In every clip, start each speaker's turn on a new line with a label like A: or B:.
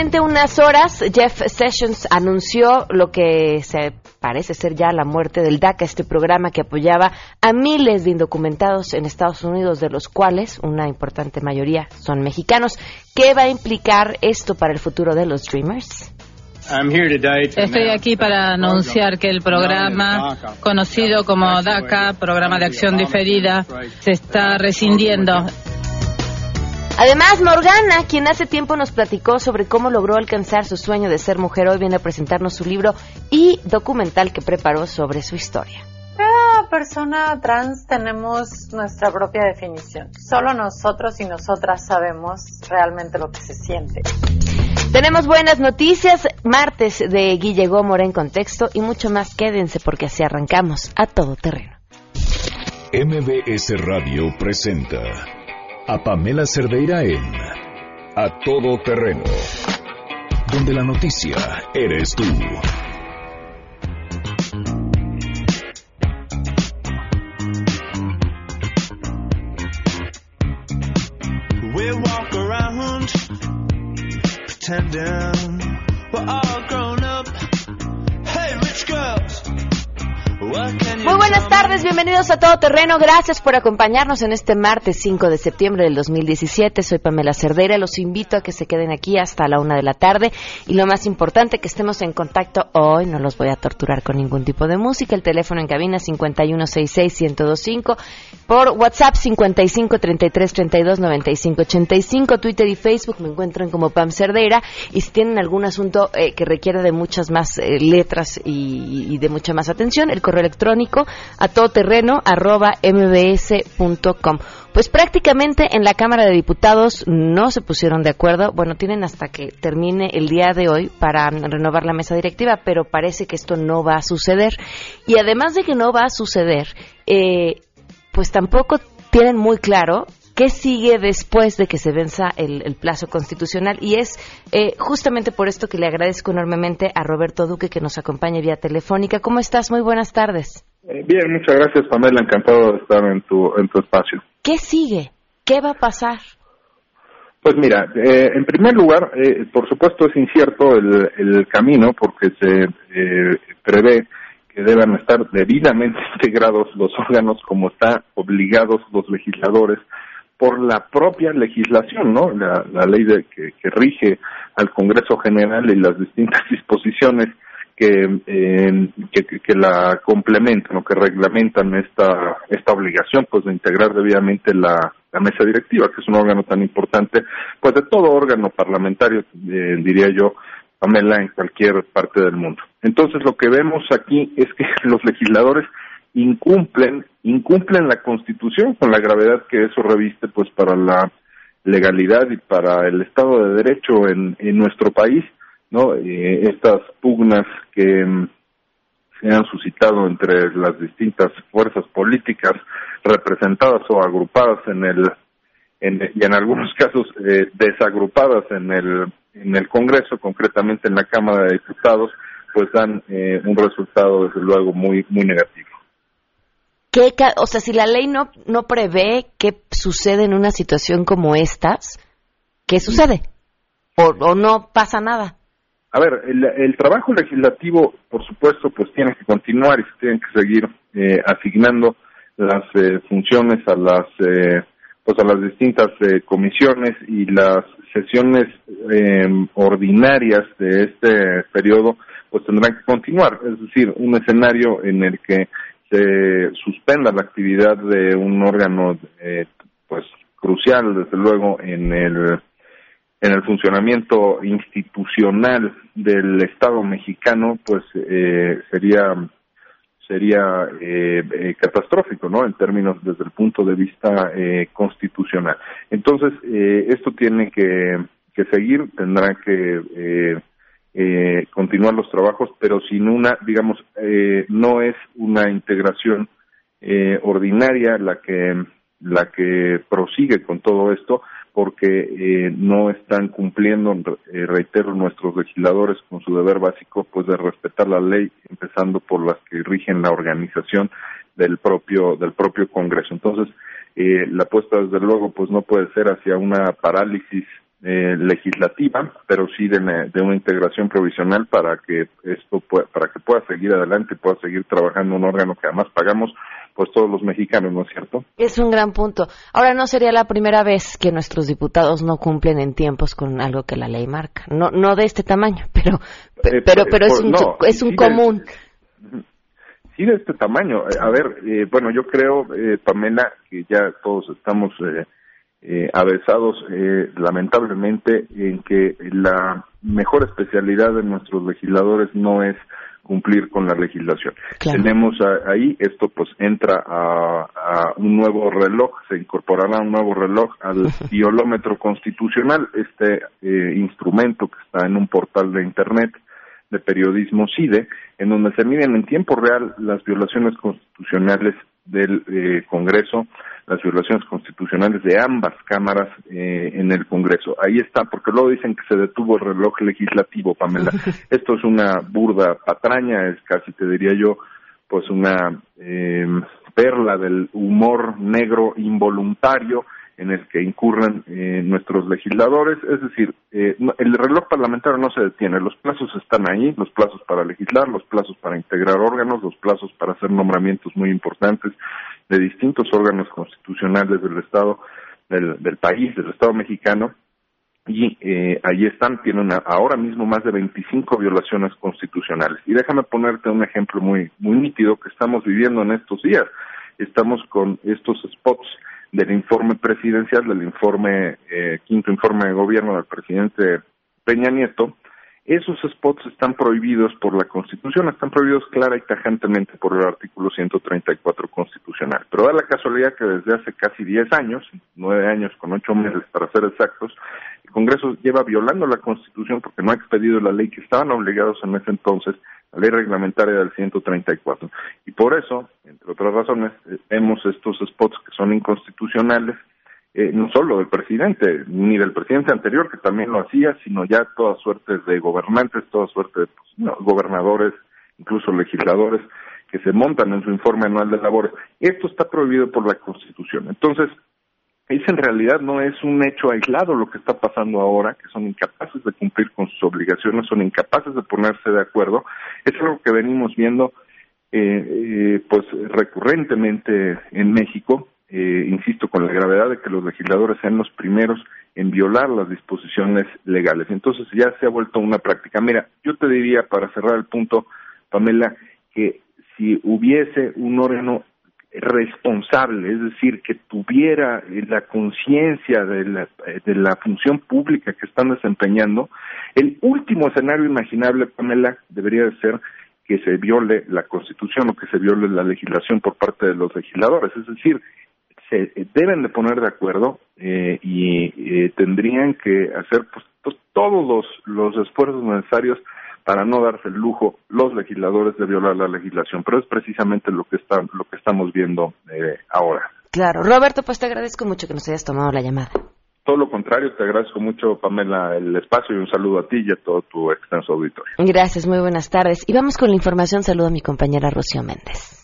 A: solamente unas horas, Jeff Sessions anunció lo que se parece ser ya la muerte del DACA, este programa que apoyaba a miles de indocumentados en Estados Unidos, de los cuales una importante mayoría son mexicanos. ¿Qué va a implicar esto para el futuro de los Dreamers?
B: Estoy aquí para anunciar que el programa, conocido como DACA, Programa de Acción Diferida, se está rescindiendo.
A: Además, Morgana, quien hace tiempo nos platicó sobre cómo logró alcanzar su sueño de ser mujer, hoy viene a presentarnos su libro y documental que preparó sobre su historia.
C: Cada persona trans tenemos nuestra propia definición. Solo nosotros y nosotras sabemos realmente lo que se siente.
A: Tenemos buenas noticias, martes de Guille Gómora en contexto y mucho más. Quédense porque así arrancamos a todo terreno.
D: MBS Radio presenta a Pamela Cerdeira en A Todo Terreno, donde la noticia eres tú.
E: We walk around
A: tardes, bienvenidos a Todo Terreno. Gracias por acompañarnos en este martes 5 de septiembre del 2017. Soy Pamela Cerdeira. Los invito a que se queden aquí hasta la una de la tarde. Y lo más importante, que estemos en contacto hoy. No los voy a torturar con ningún tipo de música. El teléfono en cabina 5166-1025. Por WhatsApp 5533329585. Twitter y Facebook me encuentran como Pam Cerdeira. Y si tienen algún asunto eh, que requiera de muchas más eh, letras y, y de mucha más atención, el correo electrónico a todoterreno arroba mbs.com. Pues prácticamente en la Cámara de Diputados no se pusieron de acuerdo. Bueno, tienen hasta que termine el día de hoy para renovar la mesa directiva, pero parece que esto no va a suceder. Y además de que no va a suceder, eh, pues tampoco tienen muy claro qué sigue después de que se venza el, el plazo constitucional. Y es eh, justamente por esto que le agradezco enormemente a Roberto Duque que nos acompaña vía telefónica. ¿Cómo estás? Muy buenas tardes.
F: Eh, Bien, muchas gracias Pamela, encantado de estar en tu, en tu espacio.
A: ¿Qué sigue? ¿Qué va a pasar?
F: Pues mira, eh, en primer lugar, eh, por supuesto es incierto el, el camino porque se eh, prevé que deban estar debidamente integrados los órganos como están obligados los legisladores por la propia legislación, ¿no? La, la ley de, que, que rige al Congreso General y las distintas disposiciones que, eh, que, que- la complementan o que reglamentan esta, esta obligación pues de integrar debidamente la, la mesa directiva, que es un órgano tan importante, pues de todo órgano parlamentario, eh, diría yo, Pamela, en cualquier parte del mundo. Entonces lo que vemos aquí es que los legisladores incumplen, incumplen la Constitución con la gravedad que eso reviste pues para la legalidad y para el Estado de Derecho en, en nuestro país, ¿no? Eh, estas pugnas que mm, se han suscitado entre las distintas fuerzas políticas representadas o agrupadas en el en, y en algunos casos eh, desagrupadas en el en el Congreso, concretamente en la Cámara de Diputados, pues dan eh, un resultado desde luego muy muy negativo.
A: ¿Qué ca- o sea, si la ley no, no prevé qué sucede en una situación como estas, ¿qué sucede? O, o no pasa nada.
F: A ver, el, trabajo legislativo, por supuesto, pues tiene que continuar y se tienen que seguir eh, asignando las eh, funciones a las eh, pues a las distintas eh, comisiones y las sesiones eh, ordinarias de este periodo pues tendrán que continuar, es decir, un escenario en el que se suspenda la actividad de un órgano eh, pues crucial desde luego en el en el funcionamiento institucional del Estado mexicano, pues eh, sería sería eh, eh, catastrófico, ¿no? En términos desde el punto de vista eh, constitucional. Entonces, eh, esto tiene que, que seguir, tendrá que eh, continuar los trabajos, pero sin una, digamos, no es una integración ordinaria la que la que prosigue con todo esto, porque eh, no están cumpliendo, eh, reitero, nuestros legisladores con su deber básico, pues de respetar la ley, empezando por las que rigen la organización del propio del propio Congreso. Entonces, eh, la apuesta desde luego, pues no puede ser hacia una parálisis eh, legislativa, pero sí de, una integración provisional para que esto para que pueda seguir adelante pueda seguir trabajando un órgano que además pagamos pues todos los mexicanos, ¿no es cierto?
A: Es un gran punto. Ahora no sería la primera vez que nuestros diputados no cumplen en tiempos con algo que la ley marca. No no de este tamaño, pero eh, pero pero es un es un común.
F: sí de este tamaño. A ver, bueno, yo creo Pamela que ya todos estamos eh, avesados eh, lamentablemente en que la mejor especialidad de nuestros legisladores no es cumplir con la legislación. Tenemos ahí, esto pues entra a, un nuevo reloj, se incorporará un nuevo reloj al violómetro constitucional, este eh, instrumento que está en un portal de Internet de periodismo CIDE, en donde se miden en tiempo real las violaciones constitucionales del eh, Congreso, las violaciones constitucionales de ambas cámaras eh, en el Congreso. Ahí está, porque luego dicen que se detuvo el reloj legislativo, Pamela. Esto es una burda patraña, es casi, te diría yo, pues una eh, perla del humor negro involuntario en el que incurren eh, nuestros legisladores, es decir, eh, el reloj parlamentario no se detiene, los plazos están ahí, los plazos para legislar, los plazos para integrar órganos, los plazos para hacer nombramientos muy importantes de distintos órganos constitucionales del Estado, del, del país, del Estado mexicano, y eh, ahí están, tienen ahora mismo más de 25 violaciones constitucionales. Y déjame ponerte un ejemplo muy, muy nítido que estamos viviendo en estos días. Estamos con estos spots del informe presidencial, del informe, eh, quinto informe de gobierno del presidente Peña Nieto, esos spots están prohibidos por la Constitución, están prohibidos clara y tajantemente por el artículo 134 constitucional. Pero da la casualidad que desde hace casi 10 años, 9 años con 8 meses para ser exactos, el Congreso lleva violando la Constitución porque no ha expedido la ley que estaban obligados en ese entonces la ley reglamentaria del 134. Y por eso, entre otras razones, eh, vemos estos spots que son inconstitucionales, eh, no solo del presidente, ni del presidente anterior, que también lo hacía, sino ya toda suerte de gobernantes, toda suerte de pues, gobernadores, incluso legisladores, que se montan en su informe anual de labores. Esto está prohibido por la Constitución. Entonces, es en realidad no es un hecho aislado lo que está pasando ahora, que son incapaces de cumplir con sus obligaciones, son incapaces de ponerse de acuerdo. Es algo que venimos viendo eh, eh, pues recurrentemente en México, eh, insisto, con la gravedad de que los legisladores sean los primeros en violar las disposiciones legales. Entonces ya se ha vuelto una práctica. Mira, yo te diría para cerrar el punto, Pamela, que si hubiese un órgano responsable, es decir, que tuviera la conciencia de la, de la función pública que están desempeñando, el último escenario imaginable, Pamela, debería de ser que se viole la Constitución o que se viole la legislación por parte de los legisladores. Es decir, se deben de poner de acuerdo eh, y eh, tendrían que hacer pues, todos los, los esfuerzos necesarios para no darse el lujo los legisladores de violar la legislación, pero es precisamente lo que está, lo que estamos viendo eh, ahora.
A: Claro, Roberto, pues te agradezco mucho que nos hayas tomado la llamada.
F: Todo lo contrario, te agradezco mucho, Pamela, el espacio y un saludo a ti y a todo tu extenso auditorio.
A: Gracias, muy buenas tardes. Y vamos con la información. Saludo a mi compañera Rocío Méndez.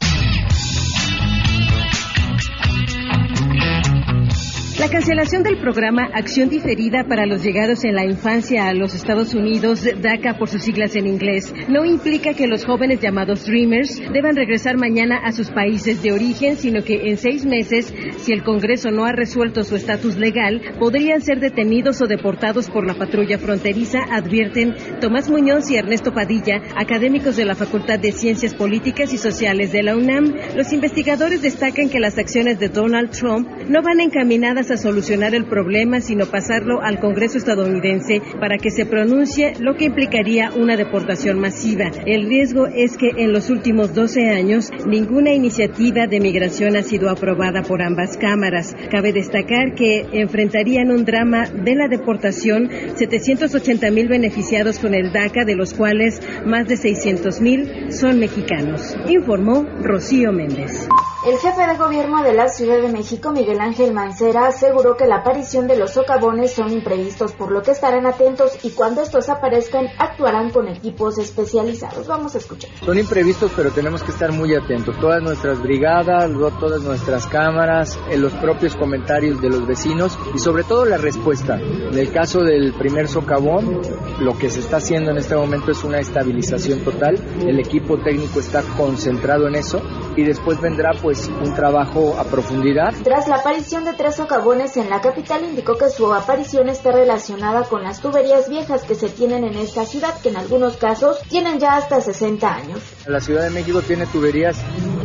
G: La cancelación del programa Acción Diferida para los llegados en la infancia a los Estados Unidos, DACA por sus siglas en inglés, no implica que los jóvenes llamados Dreamers deban regresar mañana a sus países de origen, sino que en seis meses, si el Congreso no ha resuelto su estatus legal, podrían ser detenidos o deportados por la patrulla fronteriza, advierten Tomás Muñoz y Ernesto Padilla, académicos de la Facultad de Ciencias Políticas y Sociales de la UNAM. Los investigadores destacan que las acciones de Donald Trump no van encaminadas a solucionar el problema, sino pasarlo al Congreso estadounidense para que se pronuncie, lo que implicaría una deportación masiva. El riesgo es que en los últimos 12 años ninguna iniciativa de migración ha sido aprobada por ambas cámaras. Cabe destacar que enfrentarían un drama de la deportación 780 mil beneficiados con el DACA, de los cuales más de 600 mil son mexicanos, informó Rocío Méndez.
H: El jefe de gobierno de la Ciudad de México, Miguel Ángel Mancera, aseguró que la aparición de los socavones son imprevistos, por lo que estarán atentos y cuando estos aparezcan actuarán con equipos especializados. Vamos a escuchar.
I: Son imprevistos, pero tenemos que estar muy atentos. Todas nuestras brigadas, todas nuestras cámaras, en los propios comentarios de los vecinos y sobre todo la respuesta. En el caso del primer socavón, lo que se está haciendo en este momento es una estabilización total. El equipo técnico está concentrado en eso y después vendrá pues un trabajo a profundidad.
H: Tras la aparición de tres socavones en la capital, indicó que su aparición está relacionada con las tuberías viejas que se tienen en esta ciudad, que en algunos casos tienen ya hasta 60 años.
I: La Ciudad de México tiene tuberías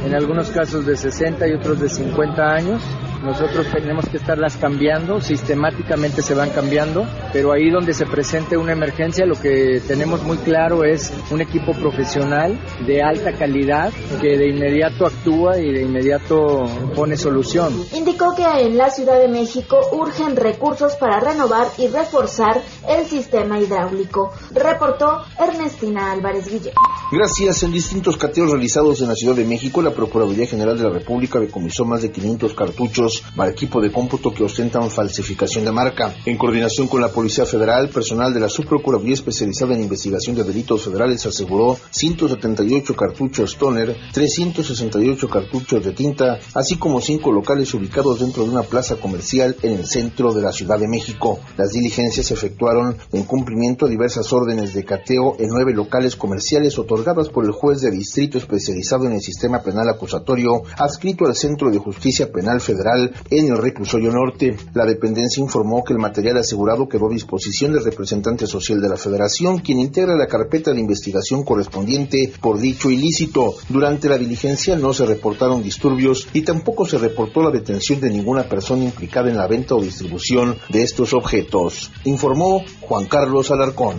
I: en algunos casos de 60 y otros de 50 años nosotros tenemos que estarlas cambiando, sistemáticamente se van cambiando, pero ahí donde se presente una emergencia lo que tenemos muy claro es un equipo profesional de alta calidad que de inmediato actúa y de inmediato pone solución.
H: Indicó que en la Ciudad de México urgen recursos para renovar y reforzar el sistema hidráulico. Reportó Ernestina Álvarez Guillén.
J: Gracias. En distintos cateos realizados en la Ciudad de México, la Procuraduría General de la República decomisó más de 500 cartuchos para equipo de cómputo que ostentan falsificación de marca. En coordinación con la Policía Federal, personal de la Subprocuraduría especializada en investigación de delitos federales aseguró 178 cartuchos toner, 368 cartuchos de tinta, así como cinco locales ubicados dentro de una plaza comercial en el centro de la Ciudad de México. Las diligencias se efectuaron en cumplimiento a diversas órdenes de cateo en nueve locales comerciales otorgadas por el juez de distrito especializado en el sistema penal acusatorio adscrito al Centro de Justicia Penal Federal en el reclusorio norte. La dependencia informó que el material asegurado quedó a disposición del representante social de la federación, quien integra la carpeta de investigación correspondiente por dicho ilícito. Durante la diligencia no se reportaron disturbios y tampoco se reportó la detención de ninguna persona implicada en la venta o distribución de estos objetos, informó Juan Carlos Alarcón.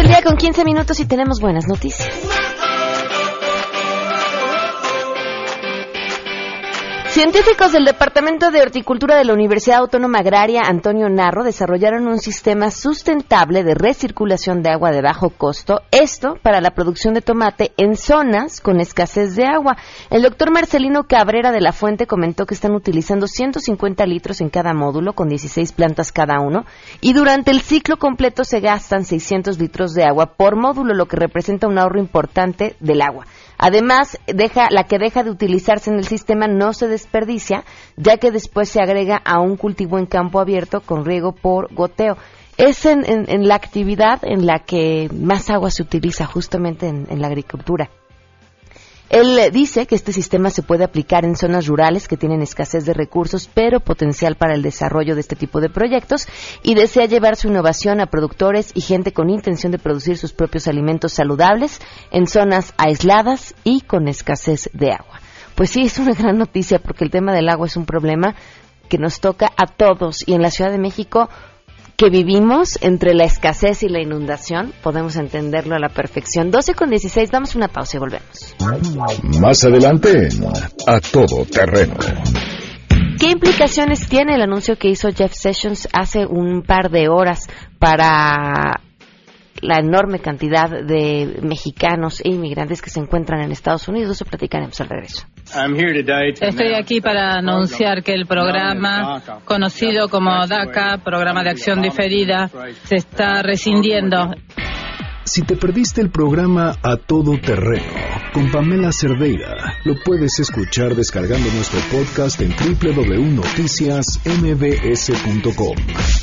A: el día con 15 minutos y tenemos buenas noticias. Científicos del Departamento de Horticultura de la Universidad Autónoma Agraria Antonio Narro desarrollaron un sistema sustentable de recirculación de agua de bajo costo, esto para la producción de tomate en zonas con escasez de agua. El doctor Marcelino Cabrera de la Fuente comentó que están utilizando 150 litros en cada módulo con 16 plantas cada uno y durante el ciclo completo se gastan 600 litros de agua por módulo, lo que representa un ahorro importante del agua. Además, deja, la que deja de utilizarse en el sistema no se desperdicia, ya que después se agrega a un cultivo en campo abierto con riego por goteo. Es en, la actividad en la que más agua se utiliza justamente en la agricultura. Él dice que este sistema se puede aplicar en zonas rurales que tienen escasez de recursos, pero potencial para el desarrollo de este tipo de proyectos y desea llevar su innovación a productores y gente con intención de producir sus propios alimentos saludables en zonas aisladas y con escasez de agua. Pues sí, es una gran noticia porque el tema del agua es un problema que nos toca a todos y en la Ciudad de México que vivimos entre la escasez y la inundación, podemos entenderlo a la perfección. 12 con 16, damos una pausa y volvemos.
D: Más adelante, a todo terreno.
A: ¿Qué implicaciones tiene el anuncio que hizo Jeff Sessions hace un par de horas para la enorme cantidad de mexicanos e inmigrantes que se encuentran en Estados Unidos. Eso platicaremos al regreso.
B: Estoy aquí para anunciar que el programa, conocido como DACA, Programa de Acción Diferida, se está rescindiendo.
D: Si te perdiste el programa A Todo Terreno con Pamela Cerdeira, lo puedes escuchar descargando nuestro podcast en www.noticiasmbs.com.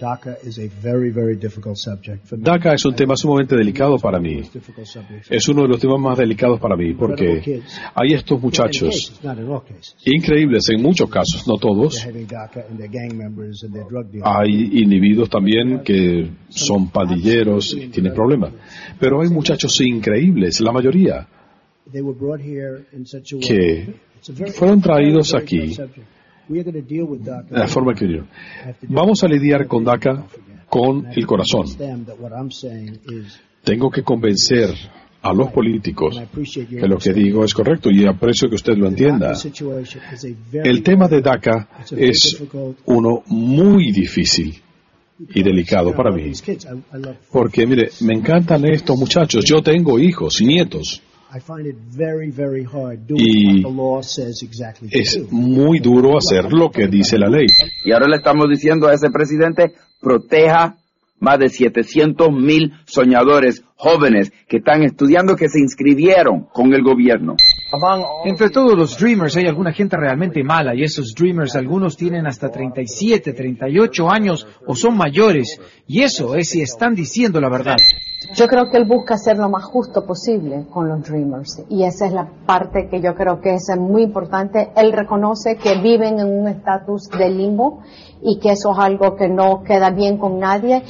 K: DACA es un tema sumamente delicado para mí. Es uno de los temas más delicados para mí porque hay estos muchachos increíbles en muchos casos, no todos. Hay individuos también que son pandilleros y tienen problemas. Pero hay muchachos increíbles, la mayoría, que fueron traídos aquí la forma que Vamos a lidiar con DACA con el corazón. Tengo que convencer a los políticos que lo que digo es correcto y aprecio que usted lo entienda. El tema de DACA es uno muy difícil y delicado para mí. Porque, mire, me encantan estos muchachos. Yo tengo hijos, nietos. Y es muy duro hacer lo que dice la ley.
L: Y ahora le estamos diciendo a ese presidente, proteja más de 700 mil soñadores jóvenes que están estudiando, que se inscribieron con el gobierno.
M: Entre todos los Dreamers hay alguna gente realmente mala y esos Dreamers algunos tienen hasta 37, 38 años o son mayores y eso es si están diciendo la verdad.
N: Yo creo que él busca ser lo más justo posible con los Dreamers y esa es la parte que yo creo que es muy importante. Él reconoce que viven en un estatus de limbo y que eso es algo que no queda bien con nadie.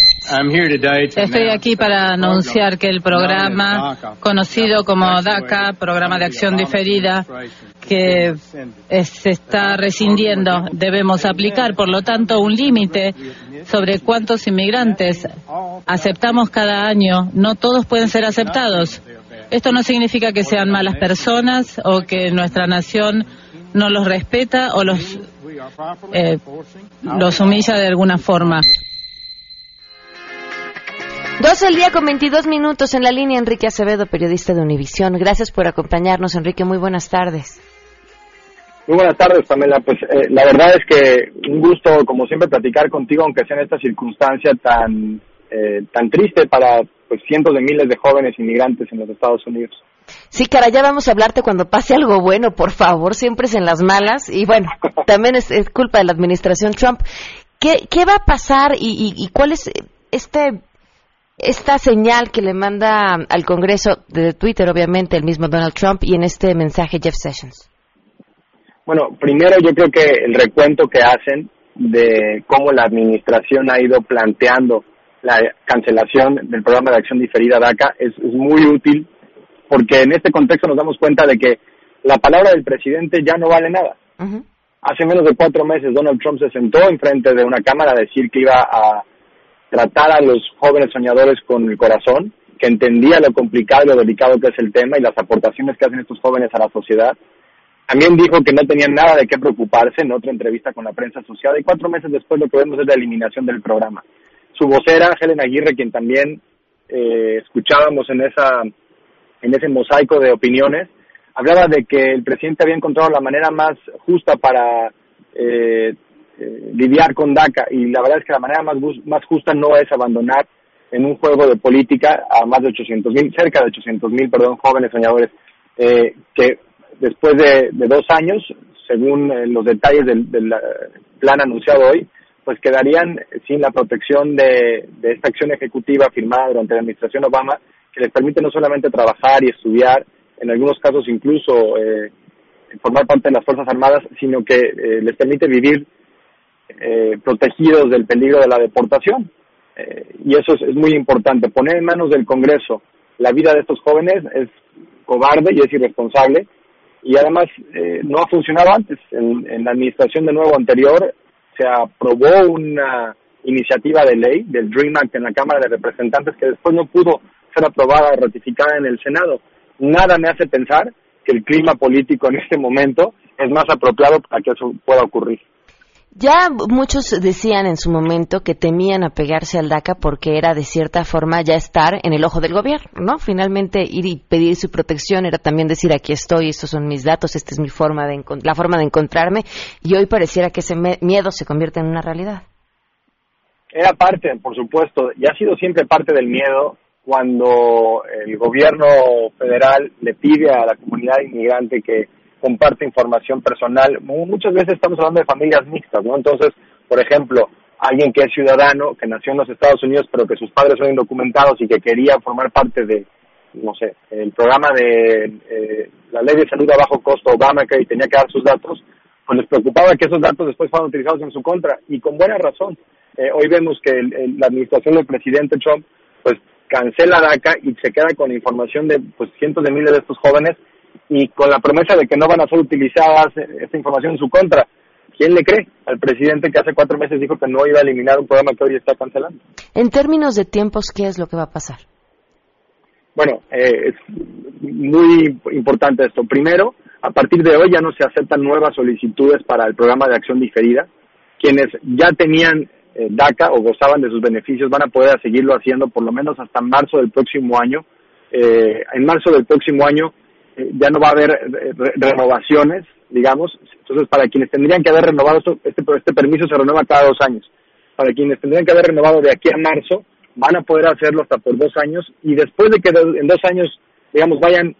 B: Estoy aquí para anunciar que el programa conocido como DACA, Programa de Acción Diferida, que se está rescindiendo, debemos aplicar, por lo tanto, un límite sobre cuántos inmigrantes aceptamos cada año. No todos pueden ser aceptados. Esto no significa que sean malas personas o que nuestra nación no los respeta o los eh, los humilla de alguna forma.
A: 12 el día con 22 minutos en la línea Enrique Acevedo, periodista de Univisión. Gracias por acompañarnos, Enrique. Muy buenas tardes.
O: Muy buenas tardes, Pamela. Pues eh, la verdad es que un gusto, como siempre, platicar contigo, aunque sea en esta circunstancia tan eh, tan triste para pues cientos de miles de jóvenes inmigrantes en los Estados Unidos.
A: Sí, cara, ya vamos a hablarte cuando pase algo bueno, por favor, siempre es en las malas. Y bueno, también es, culpa de la administración Trump. ¿Qué, qué va a pasar y, y, cuál es este esta señal que le manda al Congreso de Twitter, obviamente, el mismo Donald Trump, y en este mensaje Jeff Sessions?
O: Bueno, primero yo creo que el recuento que hacen de cómo la administración ha ido planteando la cancelación del programa de acción diferida DACA es muy útil porque en este contexto nos damos cuenta de que la palabra del presidente ya no vale nada. Hace menos de cuatro meses Donald Trump se sentó enfrente de una cámara a decir que iba a tratar a los jóvenes soñadores con el corazón, que entendía lo complicado y lo delicado que es el tema y las aportaciones que hacen estos jóvenes a la sociedad. También dijo que no tenían nada de qué preocuparse en otra entrevista con la prensa asociada y cuatro meses después lo que vemos es la eliminación del programa. Su vocera, Helen Aguirre, quien también eh, escuchábamos en esa en ese mosaico de opiniones, hablaba de que el presidente había encontrado la manera más justa para eh, eh, lidiar con DACA y la verdad es que la manera más, más justa no es abandonar en un juego de política a más de 800 mil, cerca de 800 mil, perdón, jóvenes soñadores, eh, que después de, dos años, según los detalles del, plan anunciado hoy, pues quedarían sin la protección de, esta acción ejecutiva firmada durante la administración Obama que les permite no solamente trabajar y estudiar, en algunos casos incluso eh, formar parte de las Fuerzas Armadas, sino que eh, les permite vivir eh, protegidos del peligro de la deportación. y eso es, muy importante. Poner en manos del Congreso la vida de estos jóvenes es cobarde y es irresponsable. Y además no ha funcionado antes. En, en la administración de nuevo anterior se aprobó una iniciativa de ley del DREAM Act en la Cámara de Representantes que después no pudo ser aprobada, ratificada en el Senado. Nada me hace pensar que el clima político en este momento es más apropiado para que eso pueda ocurrir.
A: Ya muchos decían en su momento que temían apegarse al DACA porque era de cierta forma ya estar en el ojo del gobierno, ¿no? Finalmente ir y pedir su protección era también decir aquí estoy, estos son mis datos, esta es mi forma de la forma de encontrarme y hoy pareciera que ese miedo se convierte en una realidad.
O: Era parte, por supuesto, y ha sido siempre parte del miedo cuando el gobierno federal le pide a la comunidad inmigrante que comparte información personal. Muchas veces estamos hablando de familias mixtas, ¿no? Entonces, por ejemplo, alguien que es ciudadano, que nació en los Estados Unidos, pero que sus padres son indocumentados y que quería formar parte de, no sé, el programa de eh, la ley de salud a bajo costo Obamacare y tenía que dar sus datos, pues les preocupaba que esos datos después fueran utilizados en su contra y con buena razón. Eh, hoy vemos que la administración del presidente Trump pues cancela DACA y se queda con información de pues cientos de miles de estos jóvenes y con la promesa de que no van a ser utilizadas eh, esta información en su contra. ¿Quién le cree al presidente que hace cuatro meses dijo que no iba a eliminar un programa que hoy está cancelando?
A: En términos de tiempos, ¿qué es lo que va a pasar?
O: Bueno, eh, es muy importante esto. Primero, a partir de hoy ya no se aceptan nuevas solicitudes para el programa de acción diferida. Quienes ya tenían eh, DACA o gozaban de sus beneficios van a poder seguirlo haciendo por lo menos hasta marzo del próximo año. Eh, en marzo del próximo año eh, ya no va a haber renovaciones, digamos. Entonces, para quienes tendrían que haber renovado este, este permiso se renueva cada dos años. Para quienes tendrían que haber renovado de aquí a marzo, van a poder hacerlo hasta por dos años y después de que en dos años, digamos, vayan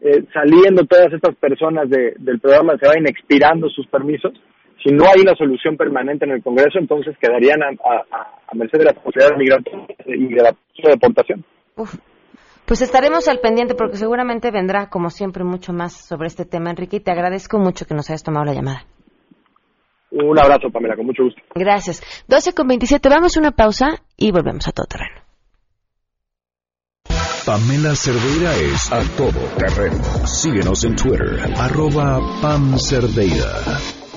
O: eh, saliendo todas estas personas del programa, se vayan expirando sus permisos, si no hay una solución permanente en el Congreso, entonces quedarían a, merced de la posibilidad migratoria y de la deportación.
A: Pues estaremos al pendiente porque seguramente vendrá, como siempre, mucho más sobre este tema, Enrique, y te agradezco mucho que nos hayas tomado la llamada.
O: Un abrazo, Pamela, con mucho gusto.
A: Gracias. 12 con 27, vamos a una pausa y volvemos a todo terreno.
D: Pamela Cerdeira es a todo terreno. Síguenos en Twitter, arroba Pam Cerdeira.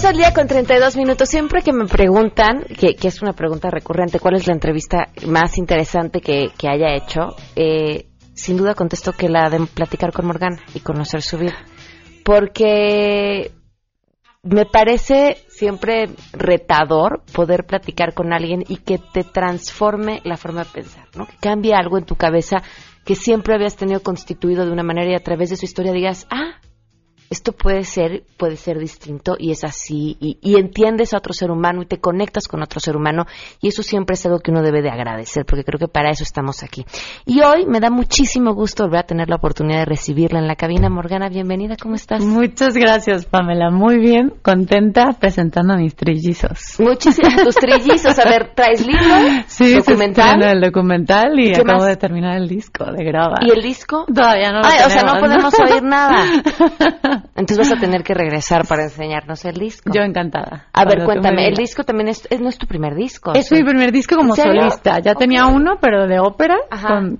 A: Dos al día con 32 minutos. Siempre que me preguntan, que, es una pregunta recurrente, cuál es la entrevista más interesante que, haya hecho, eh, sin duda contesto que la de platicar con Morgana y conocer su vida. Porque me parece siempre retador poder platicar con alguien y que te transforme la forma de pensar, ¿no? Que cambie algo en tu cabeza que siempre habías tenido constituido de una manera y a través de su historia digas, ah, esto puede ser, puede ser distinto y es así, y, entiendes a otro ser humano y te conectas con otro ser humano, y eso siempre es algo que uno debe de agradecer, porque creo que para eso estamos aquí. Y hoy me da muchísimo gusto volver a tener la oportunidad de recibirla en la cabina. Morgana, bienvenida, ¿cómo estás?
P: Muchas gracias, Pamela, muy bien, contenta presentando a mis trillizos.
A: Muchísimas, tus trillizos, a ver, ¿traes libro?
P: Sí, documental. el documental y acabo de terminar el disco de grabar.
A: ¿Y el disco?
P: Todavía no lo
A: o sea, no podemos oír nada. Entonces vas a tener que regresar para enseñarnos el disco.
P: Yo encantada.
A: A ver, cuéntame, el disco también es, no es tu primer disco.
P: Es mi primer disco como solista. Ya tenía uno, pero de ópera,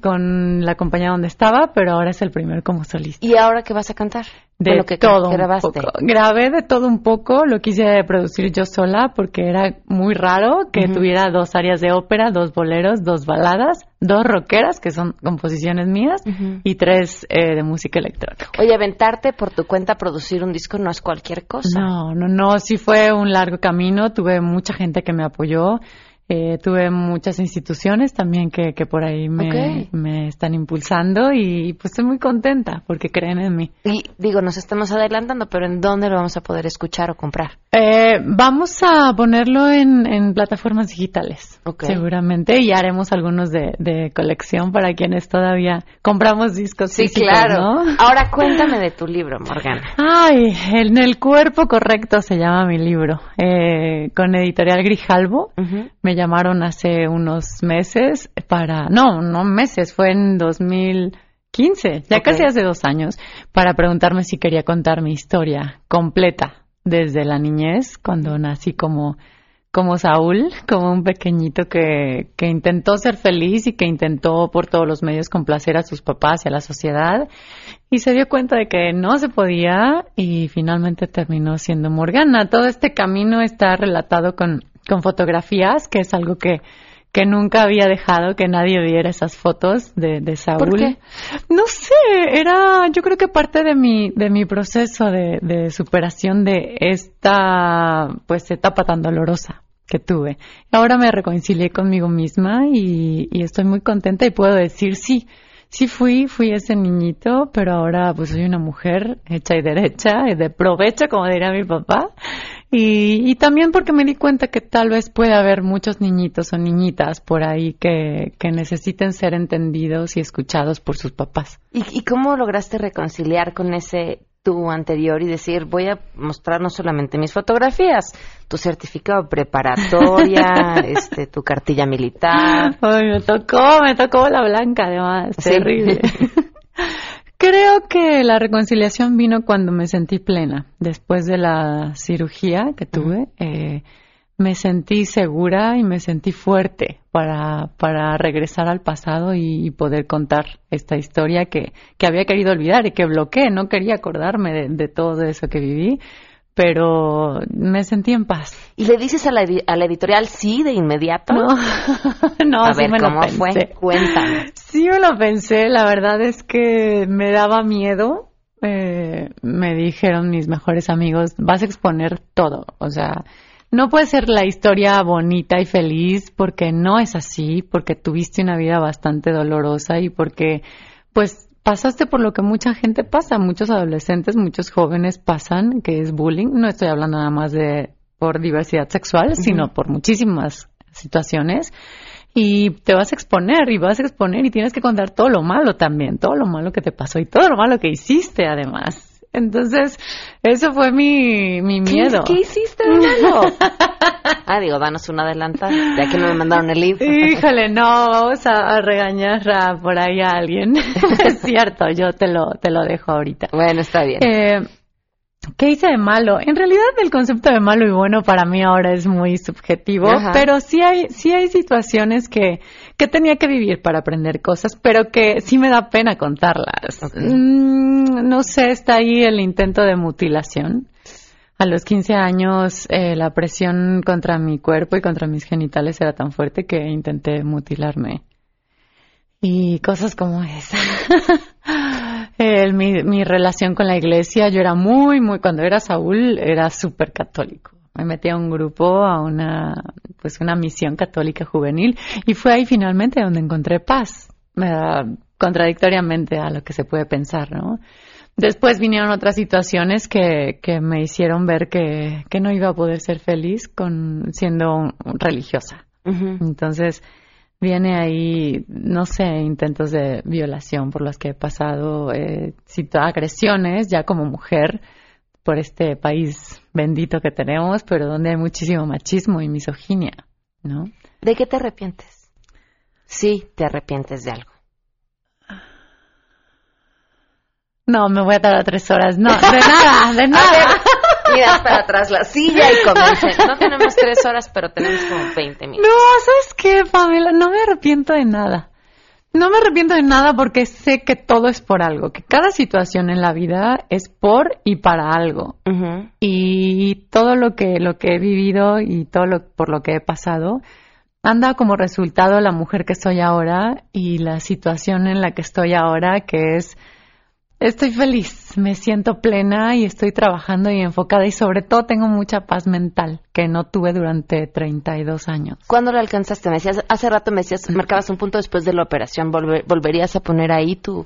P: con, la compañía donde estaba, pero ahora es el primer como solista.
A: ¿Y ahora qué vas a cantar?
P: De lo que todo grabaste. Grabé de todo un poco, lo quise producir yo sola porque era muy raro que tuviera dos áreas de ópera, dos boleros, dos baladas, dos rockeras, que son composiciones mías, y tres eh, de música electrónica.
A: Oye, aventarte por tu cuenta a producir un disco no es cualquier cosa.
P: No, no, no, sí fue un largo camino, tuve mucha gente que me apoyó. Eh, tuve muchas instituciones también que, que por ahí me, me, están impulsando y pues estoy muy contenta porque creen en mí.
A: Y digo, nos estamos adelantando, pero ¿en dónde lo vamos a poder escuchar o comprar?
P: Eh, vamos a ponerlo en, en plataformas digitales, seguramente, y haremos algunos de, de, colección para quienes todavía compramos discos.
A: Sí, claro. Ahora cuéntame de tu libro, Morgana.
P: Ay, En el cuerpo correcto se llama mi libro, eh, con editorial Grijalvo. Me llamaron hace unos meses para, no, no meses, fue en 2015, ya casi hace dos años, para preguntarme si quería contar mi historia completa desde la niñez, cuando nací como, como Saúl, como un pequeñito que, que intentó ser feliz y que intentó por todos los medios complacer a sus papás y a la sociedad y se dio cuenta de que no se podía y finalmente terminó siendo Morgana. Todo este camino está relatado con con fotografías, que es algo que, que nunca había dejado que nadie viera esas fotos de, de Saúl.
A: ¿Por qué?
P: No sé, era yo creo que parte de mi, de mi proceso de, de superación de esta pues etapa tan dolorosa que tuve. Ahora me reconcilié conmigo misma y, y estoy muy contenta y puedo decir sí, sí fui, fui ese niñito, pero ahora pues soy una mujer hecha y derecha, y de provecho, como diría mi papá, y, también porque me di cuenta que tal vez puede haber muchos niñitos o niñitas por ahí que, que necesiten ser entendidos y escuchados por sus papás.
A: ¿Y, ¿Y cómo lograste reconciliar con ese tú anterior y decir, voy a mostrar no solamente mis fotografías, tu certificado preparatoria, este, tu cartilla militar.
P: Ay, me tocó, me tocó la blanca además, terrible. Creo que la reconciliación vino cuando me sentí plena. Después de la cirugía que tuve, eh, me sentí segura y me sentí fuerte para, para regresar al pasado y, poder contar esta historia que, que, había querido olvidar y que bloqueé. No quería acordarme de, de todo eso que viví pero me sentí en paz.
A: ¿Y le dices a la, a la editorial sí de inmediato?
P: No, no,
A: a
P: sí
A: ver,
P: me
A: ¿cómo
P: lo pensé.
A: fue? Cuéntame.
P: Sí me lo pensé, la verdad es que me daba miedo. Eh, me dijeron mis mejores amigos, vas a exponer todo, o sea, no puede ser la historia bonita y feliz porque no es así, porque tuviste una vida bastante dolorosa y porque, pues, pasaste por lo que mucha gente pasa, muchos adolescentes, muchos jóvenes pasan, que es bullying. No estoy hablando nada más de por diversidad sexual, sino por muchísimas situaciones. Y te vas a exponer y vas a exponer y tienes que contar todo lo malo también, todo lo malo que te pasó y todo lo malo que hiciste además. Entonces, eso fue mi, mi miedo.
A: ¿Qué, hiciste de malo? ah, digo, danos una adelantada, ya que no me mandaron el libro.
P: Híjole, no, vamos a, a regañar a, por ahí a alguien. es cierto, yo te lo, te lo dejo ahorita.
A: Bueno, está bien.
P: Eh, ¿Qué hice de malo? En realidad el concepto de malo y bueno para mí ahora es muy subjetivo,
A: Ajá.
P: pero sí hay, sí hay situaciones que, que tenía que vivir para aprender cosas, pero que sí me da pena contarlas. Mm, no sé, está ahí el intento de mutilación. A los 15 años eh, la presión contra mi cuerpo y contra mis genitales era tan fuerte que intenté mutilarme. Y cosas como esa. El- mi, mi relación con la iglesia, yo era muy, muy, cuando era Saúl, era súper católico. Me metí a un grupo, a una, pues una misión católica juvenil, y fue ahí finalmente donde encontré paz. Me da contradictoriamente a lo que se puede pensar, ¿no? Después vinieron otras situaciones que, que me hicieron ver que, que no iba a poder ser feliz con siendo religiosa. Entonces, viene ahí, no sé, intentos de violación por los que he pasado, eh, agresiones ya como mujer por este país bendito que tenemos, pero donde hay muchísimo machismo y misoginia, ¿no?
A: ¿De qué te arrepientes? Sí, te arrepientes de algo.
P: No, me voy a tardar tres horas. No, de nada, de nada.
A: Miras para atrás la silla y comencé. No tenemos tres horas, pero tenemos como 20 minutos.
P: No, ¿sabes qué, Pamela? No me arrepiento de nada. No me arrepiento de nada porque sé que todo es por algo, que cada situación en la vida es por y para algo. Y todo lo que, lo que he vivido y todo lo, por lo que he pasado anda como resultado la mujer que soy ahora y la situación en la que estoy ahora, que es Estoy feliz, me siento plena y estoy trabajando y enfocada y sobre todo tengo mucha paz mental que no tuve durante 32 años.
A: ¿Cuándo lo alcanzaste? Me decías, hace rato me decías, marcabas un punto después de la operación. Volver- ¿Volverías a poner ahí tu,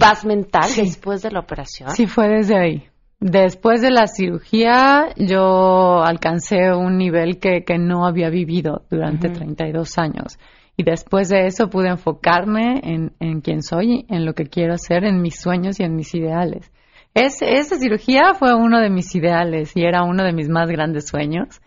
A: paz mental
P: Sí.
A: después de la operación?
P: Sí, fue desde ahí. Después de la cirugía yo alcancé un nivel que, que no había vivido durante
A: Ujú.
P: 32 años. Y después de eso pude enfocarme en, en quién soy, en lo que quiero hacer, en mis sueños y en mis ideales. Es- esa cirugía fue uno de mis ideales y era uno de mis más grandes sueños.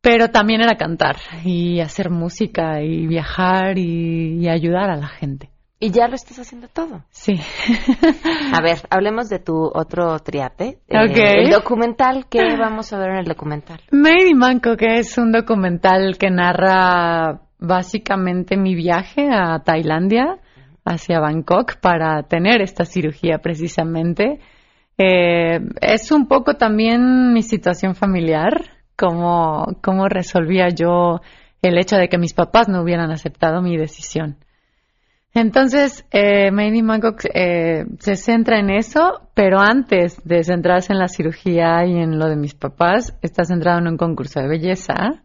P: Pero también era cantar y hacer música y viajar y, y ayudar a la gente.
A: Y ya lo estás haciendo todo.
P: Sí.
A: A ver, hablemos de tu otro triate. eh, el documental. ¿Qué vamos a ver en el documental?
P: Made in Manco, que es un documental que narra básicamente mi viaje a Tailandia, hacia Bangkok, para tener esta cirugía precisamente. Eh, es un poco también mi situación familiar, cómo, cómo resolvía yo el hecho de que mis papás no hubieran aceptado mi decisión. Entonces, eh, Bangkok eh, se centra en eso, pero antes de centrarse en la cirugía y en lo de mis papás, está centrado en un concurso de belleza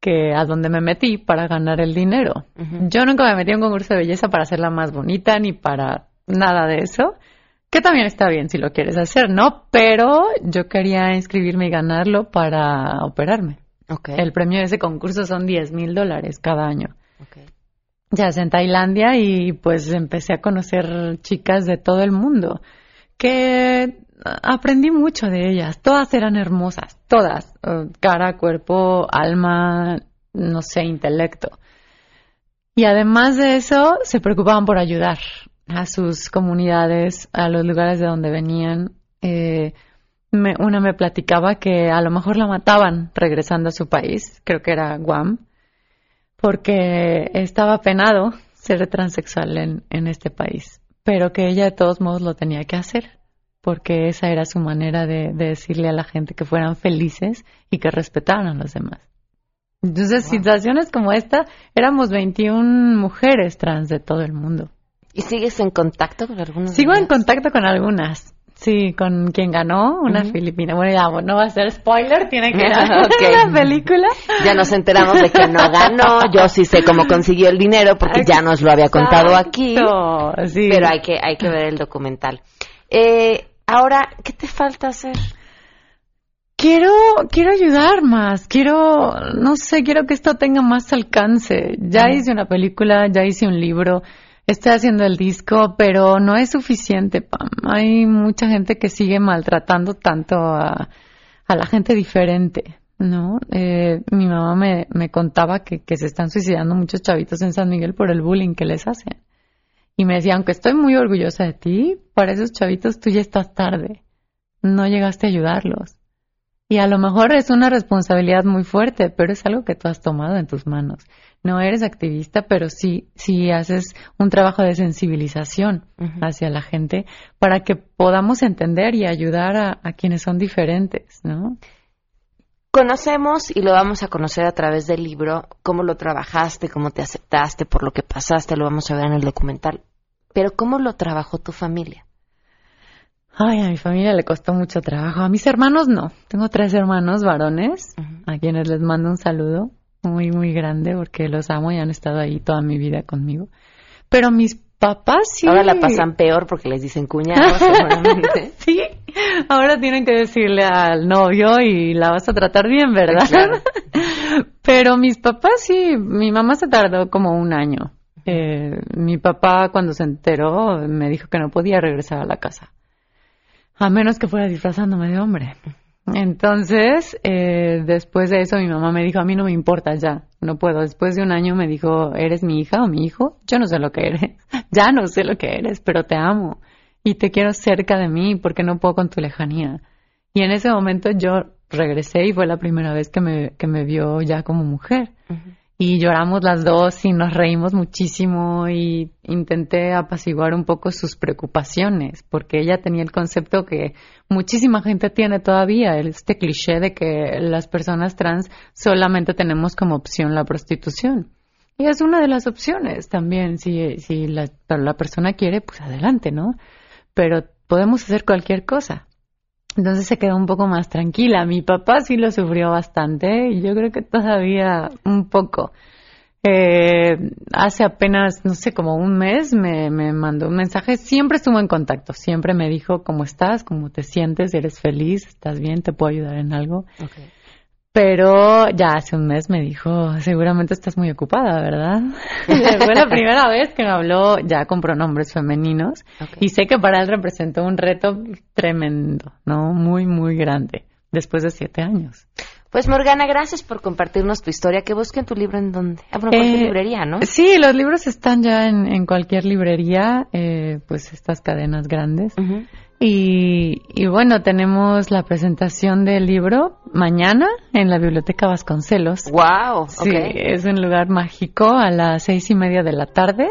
P: que a donde me metí para ganar el dinero. Yo nunca me metí en un concurso de belleza para ser la más bonita ni para nada de eso, que también está bien si lo quieres hacer, ¿no? Pero yo quería inscribirme y ganarlo para operarme. El premio de ese concurso son 10 mil dólares cada año. Ya es en Tailandia y pues empecé a conocer chicas de todo el mundo que aprendí mucho de ellas. Todas eran hermosas, todas. eh, Cara, cuerpo, alma, no sé, intelecto. Y además de eso, se preocupaban por ayudar. a sus comunidades, a los lugares de donde venían. Eh, una me platicaba que a lo mejor la mataban regresando a su país, creo que era Guam, porque estaba penado ser transexual en, en este país, pero que ella de todos modos lo tenía que hacer, porque esa era su manera de, decirle a la gente que fueran felices y que respetaran a los demás. Entonces, situaciones como esta, éramos 21 mujeres trans de todo el mundo.
A: ¿Y sigues en contacto con algunas?
P: Sigo en contacto con algunas. Sí, con quien ganó, una filipina. Bueno, ya no va a ser spoiler, tiene que ver la película.
A: Ya nos enteramos de que no ganó. Yo sí sé cómo consiguió el dinero porque ya nos lo había contado aquí. Sí. Pero hay que, hay que ver el documental. Eh, ahora, ¿qué te falta hacer?
P: Quiero, quiero ayudar más, quiero, no sé, quiero que esto tenga más alcance. Ya hice una película, ya hice un libro, estoy haciendo el disco, pero no es suficiente, Pam. Hay mucha gente que sigue maltratando tanto a, la gente diferente, ¿no? Eh, mi mamá me, me contaba que, que se están suicidando muchos chavitos en San Miguel por el bullying que les hacen. Y me decía, aunque estoy muy orgullosa de ti, para esos chavitos tú ya estás tarde. No llegaste a ayudarlos. Y a lo mejor es una responsabilidad muy fuerte, pero es algo que tú has tomado en tus manos no eres activista, pero sí, sí haces un trabajo de sensibilización hacia la gente para que podamos entender y ayudar a, quienes son diferentes, ¿no?
A: Conocemos y lo vamos a conocer a través del libro, cómo lo trabajaste, cómo te aceptaste, por lo que pasaste, lo vamos a ver en el documental. Pero ¿cómo lo trabajó tu familia?
P: Ay, a mi familia le costó mucho trabajo. A mis hermanos no. Tengo tres hermanos varones, a quienes les mando un saludo muy, muy grande porque los amo y han estado ahí toda mi vida conmigo. Pero mis papás sí.
A: Ahora la pasan peor porque les dicen cuñados, seguramente.
P: sí, ahora tienen que decirle al novio y la vas a tratar bien, ¿verdad? Pero mis papás sí, mi mamá se tardó como un año. Eh, mi papá cuando se enteró me dijo que no podía regresar a la casa. A menos que fuera disfrazándome de hombre. Entonces, eh, después de eso, mi mamá me dijo, a mí no me importa ya, no puedo. Después de un año me dijo, ¿eres mi hija o mi hijo? Yo no sé lo que eres, ya no sé lo que eres, pero te amo y te quiero cerca de mí porque no puedo con tu lejanía. Y en ese momento yo regresé y fue la primera vez que me, que me vio ya como mujer y lloramos las dos y nos reímos muchísimo y intenté apaciguar un poco sus preocupaciones porque ella tenía el concepto que muchísima gente tiene todavía, este cliché de que las personas trans solamente tenemos como opción la prostitución. Y es una de las opciones también, si, si la, la persona quiere, pues adelante, ¿no? Pero podemos hacer cualquier cosa. Entonces se quedó un poco más tranquila. Mi papá sí lo sufrió bastante y yo creo que todavía un poco. Eh, hace apenas, no sé, como un mes me, me, mandó un mensaje. Siempre estuvo en contacto. Siempre me dijo cómo estás, cómo te sientes, eres feliz, estás bien, te puedo ayudar en algo. Pero ya hace un mes me dijo, seguramente estás muy ocupada, ¿verdad? Fue la primera vez que me habló ya con pronombres femeninos y sé que para él representó un reto tremendo, ¿no? Muy, muy grande, después de siete años.
A: Pues Morgana, gracias por compartirnos tu historia. Que busquen tu libro en dónde? Ah, bueno, cualquier eh, librería, ¿no?
P: Sí, los libros están ya en, cualquier librería, eh, pues estas cadenas grandes. Y, bueno, tenemos la presentación del libro mañana en la Biblioteca Vasconcelos.
A: ¡Wow!
P: Sí, es un lugar mágico a las seis y media de la tarde.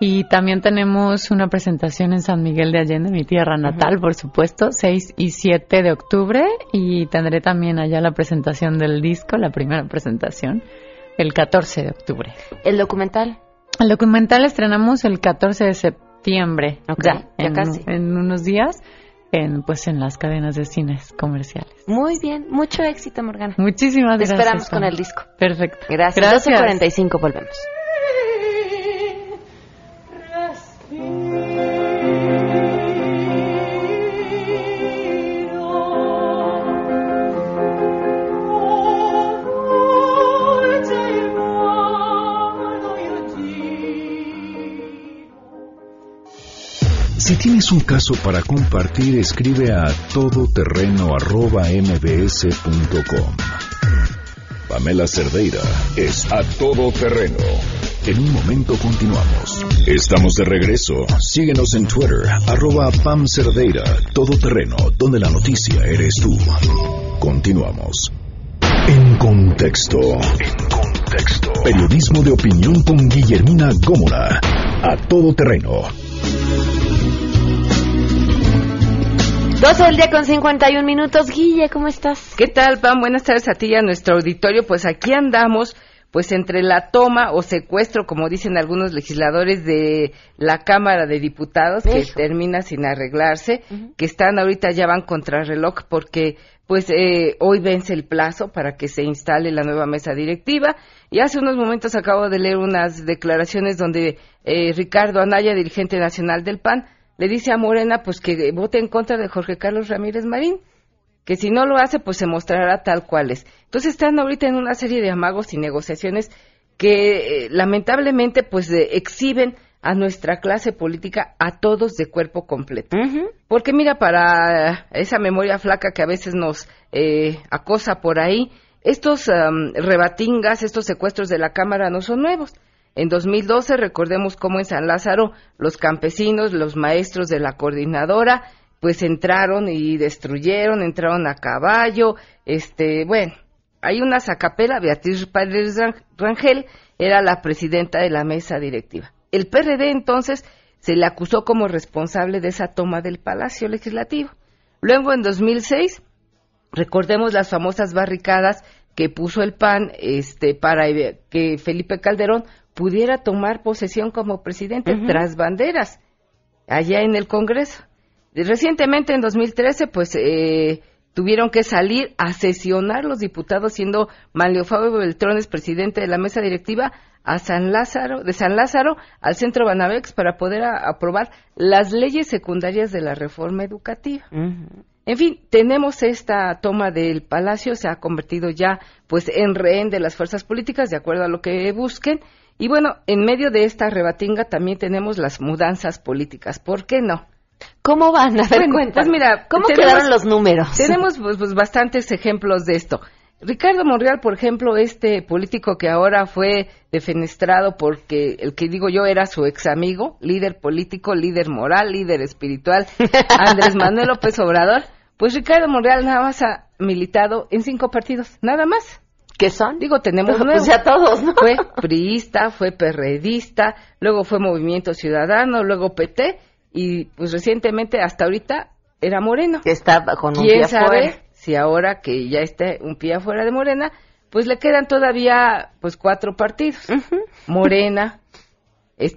P: Y también tenemos una presentación en San Miguel de Allende, mi tierra natal, por supuesto, 6 y 7 de octubre. Y tendré también allá la presentación del disco, la primera presentación, el 14 de octubre.
A: ¿El documental?
P: El documental estrenamos el 14 de septiembre septiembre.
A: ya, en, casi.
P: En unos días. En, pues en las cadenas de cines comerciales.
A: Muy bien, mucho éxito, Morgana.
P: Muchísimas
A: Te esperamos con el disco.
P: Perfecto.
A: Gracias. Gracias. 12.45 volvemos.
D: Tienes un caso para compartir, escribe a todoterreno.mbs.com. Pamela Cerdeira es a todoterreno. En un momento continuamos. Estamos de regreso. Síguenos en Twitter, arroba Pam Cerdeira, todo terreno, donde la noticia eres tú. Continuamos. En contexto. En contexto. Periodismo de opinión con Guillermina Gómora. A todo
A: 12 del día con 51 minutos. Guille, ¿cómo estás?
Q: ¿Qué tal, Pam? Buenas tardes a ti y a nuestro auditorio. Pues aquí andamos, pues entre la toma o secuestro, como dicen algunos legisladores de la Cámara de Diputados, que termina sin arreglarse, que están ahorita ya van contra reloj porque pues eh, hoy vence el plazo para que se instale la nueva mesa directiva. Y hace unos momentos acabo de leer unas declaraciones donde eh, Ricardo Anaya, dirigente nacional del PAN, le dice a Morena pues que vote en contra de Jorge Carlos Ramírez Marín, que si no lo hace pues se mostrará tal cual es. Entonces están ahorita en una serie de amagos y negociaciones que eh, lamentablemente pues exhiben a nuestra clase política a todos de cuerpo completo. Porque mira, para esa memoria flaca que a veces nos eh, acosa por ahí, estos rebatingas, estos secuestros de la Cámara no son nuevos. En 2012, recordemos cómo en San Lázaro los campesinos, los maestros de la coordinadora, pues entraron y destruyeron, entraron a caballo, este, bueno, hay una sacapela, Beatriz Pérez Rangel era la presidenta de la mesa directiva. El PRD entonces se le acusó como responsable de esa toma del Palacio Legislativo. Luego, en 2006, recordemos las famosas barricadas que puso el PAN este, para que Felipe Calderón pudiera tomar posesión como presidente tras banderas allá en el Congreso. Recientemente, en 2013, pues eh, tuvieron que salir a sesionar los diputados, siendo Manlio Fabio Beltrones presidente de la mesa directiva, a San Lázaro, de San Lázaro al Centro Banavex para poder aprobar las leyes secundarias de la reforma educativa. En fin, tenemos esta toma del palacio, se ha convertido ya pues en rehén de las fuerzas políticas, de acuerdo a lo que busquen, y bueno, en medio de esta rebatinga también tenemos las mudanzas políticas. ¿Por qué no?
A: ¿Cómo van? A ver, Pues
Q: mira,
A: ¿cómo quedaron los números?
Q: Tenemos pues, pues, bastantes ejemplos de esto. Ricardo Monreal, por ejemplo, este político que ahora fue defenestrado porque el que digo yo era su ex amigo, líder político, líder moral, líder espiritual, Andrés Manuel López Obrador, pues Ricardo Monreal nada más ha militado en cinco partidos, nada más.
A: ¿Qué son?
Q: Digo, tenemos
A: pues nuevos. ya todos, ¿no?
Q: Fue priista, fue perredista, luego fue Movimiento Ciudadano, luego PT y pues recientemente hasta ahorita era Moreno.
A: Que está con un
Q: ¿Quién
A: pie
Q: sabe si ahora que ya está un pie afuera de Morena, pues le quedan todavía pues cuatro partidos. Morena,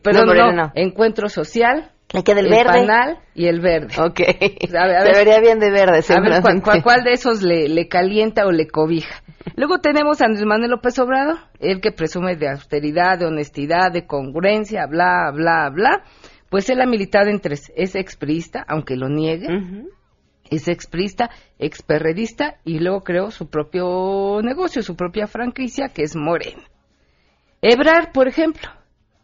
Q: perdón, no, Encuentro Social,
A: le queda el, verde.
Q: panal y el verde.
A: Ok. Se vería bien de verde.
Q: A ver, ¿cuál, cuál, de esos le, le, calienta o le cobija? Luego tenemos a Andrés Manuel López Obrador, el que presume de austeridad, de honestidad, de congruencia, bla, bla, bla. Pues él ha militado en tres. Es exprista, aunque lo niegue. Es exprista, experredista y luego creó su propio negocio, su propia franquicia, que es Moreno. Ebrar, por ejemplo,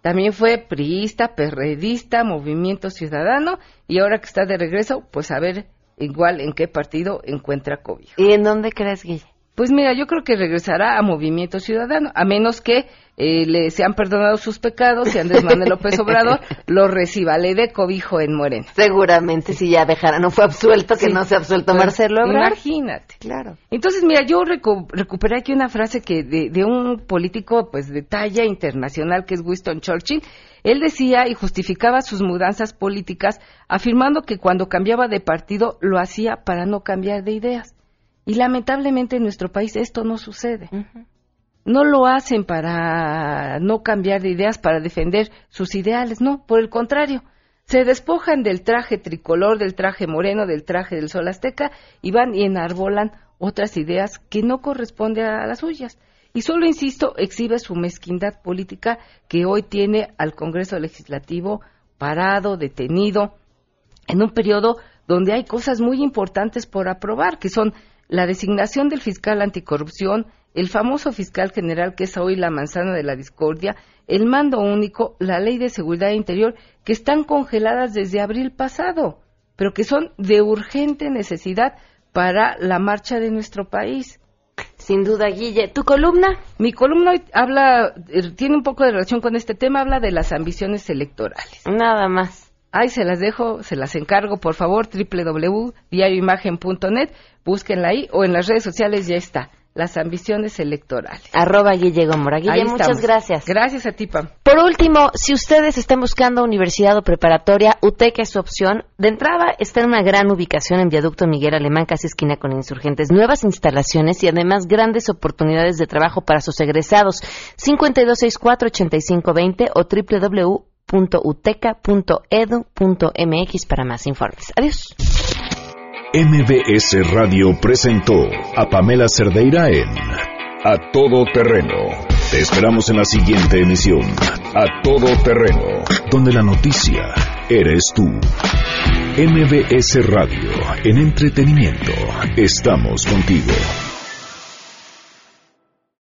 Q: también fue priista, perredista, movimiento ciudadano y ahora que está de regreso, pues a ver igual en qué partido encuentra COVID.
A: ¿Y en dónde crees, Guille?
Q: Pues mira, yo creo que regresará a Movimiento Ciudadano, a menos que eh, le sean perdonados sus pecados y Andrés Manuel López Obrador lo reciba, le dé cobijo en Morena.
A: Seguramente, si ya dejara, no fue absuelto, que no se absuelto pues, Marcelo
Q: Imagínate.
A: Claro.
Q: Entonces, mira, yo recuperé aquí una frase que de, de un político pues de talla internacional que es Winston Churchill. Él decía y justificaba sus mudanzas políticas afirmando que cuando cambiaba de partido lo hacía para no cambiar de ideas. Y lamentablemente en nuestro país esto no sucede. No lo hacen para no cambiar de ideas, para defender sus ideales, no, por el contrario. Se despojan del traje tricolor, del traje moreno, del traje del sol azteca y van y enarbolan otras ideas que no corresponden a las suyas. Y solo, insisto, exhibe su mezquindad política que hoy tiene al Congreso Legislativo parado, detenido, en un periodo donde hay cosas muy importantes por aprobar, que son la designación del fiscal anticorrupción, el famoso fiscal general que es hoy la manzana de la discordia, el mando único, la ley de seguridad interior, que están congeladas desde abril pasado, pero que son de urgente necesidad para la marcha de nuestro país.
A: Sin duda, Guille. ¿Tu columna?
Q: Mi columna hoy habla, eh, tiene un poco de relación con este tema, habla de las ambiciones electorales.
A: Nada más.
Q: Ahí se las dejo, se las encargo, por favor, www.diarioimagen.net, búsquenla ahí o en las redes sociales ya está las ambiciones electorales.
A: Arroba Guille Gomora. Guille, muchas gracias.
Q: Gracias a ti, Pam.
A: Por último, si ustedes están buscando universidad o preparatoria, UTEC es su opción. De entrada, está en una gran ubicación en Viaducto Miguel Alemán, casi esquina con Insurgentes. Nuevas instalaciones y además grandes oportunidades de trabajo para sus egresados. 5264-8520 o www.uteca.edu.mx para más informes. Adiós.
D: MBS Radio presentó a Pamela Cerdeira en A Todo Terreno. Te esperamos en la siguiente emisión, A Todo Terreno, donde la noticia eres tú. MBS Radio, en entretenimiento, estamos contigo.